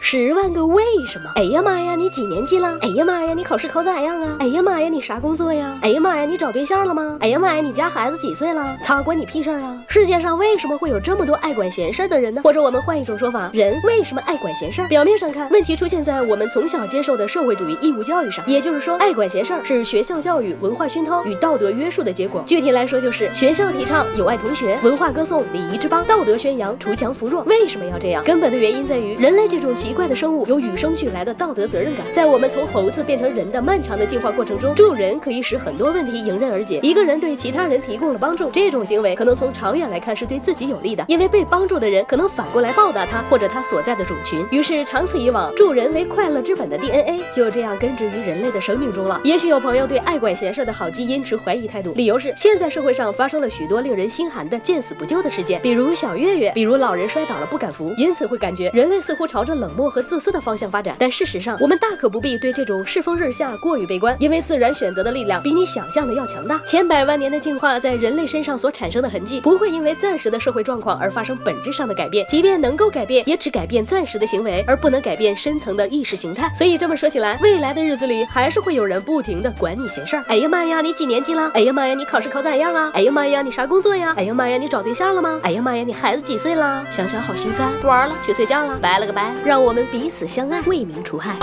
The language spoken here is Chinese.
十万个为什么？哎呀妈呀，你几年级了？哎呀妈呀，你考试考咋样啊？哎呀妈呀，你啥工作呀？哎呀妈呀，你找对象了吗？哎呀妈呀，你家孩子几岁了？操，关你屁事儿啊！世界上为什么会有这么多爱管闲事的人呢？或者我们换一种说法，人为什么爱管闲事？表面上看，问题出现在我们从小接受的社会主义义务教育上，也就是说，爱管闲事是学校教育、文化熏陶与道德约束的结果。具体来说，就是学校提倡友爱同学，文化歌颂礼仪之邦，道德宣扬锄强扶弱。为什么要这样？根本的原因在于人类这种奇怪的生物有与生俱来的道德责任感。在我们从猴子变成人的漫长的进化过程中，助人可以使很多问题迎刃而解。一个人对其他人提供了帮助，这种行为可能从长远来看是对自己有利的，因为被帮助的人可能反过来报答他或者他所在的种群。于是长此以往，助人为快乐之本的 DNA 就这样根植于人类的生命中了。也许有朋友对爱管闲事的好基因持怀疑态度，理由是现在社会上发生了许多令人心寒的见死不救的事件，比如小月月，比如老人摔倒了不敢扶，因此会感觉人类似乎朝着冷漠和自私的方向发展。但事实上，我们大可不必对这种世风日下过于悲观，因为自然选择的力量比你想象的要强大。千百万年的进化在人类身上所产生的痕迹，不会因为暂时的社会状况而发生本质上的改变。即便能够改变，也只改变暂时的行为，而不能改变深层的意识形态。所以这么说起来，未来的日子里还是会有人不停的管你闲事儿。哎呀妈呀，你几年级了？哎呀妈呀，你考试考咋样啊？哎呀妈呀，你啥工作呀？哎呀妈呀，你找对象了吗？哎呀妈呀，你孩子几岁了？想想好心塞，不玩了，去睡觉了，拜了个拜，让我我们彼此相爱，为民除害。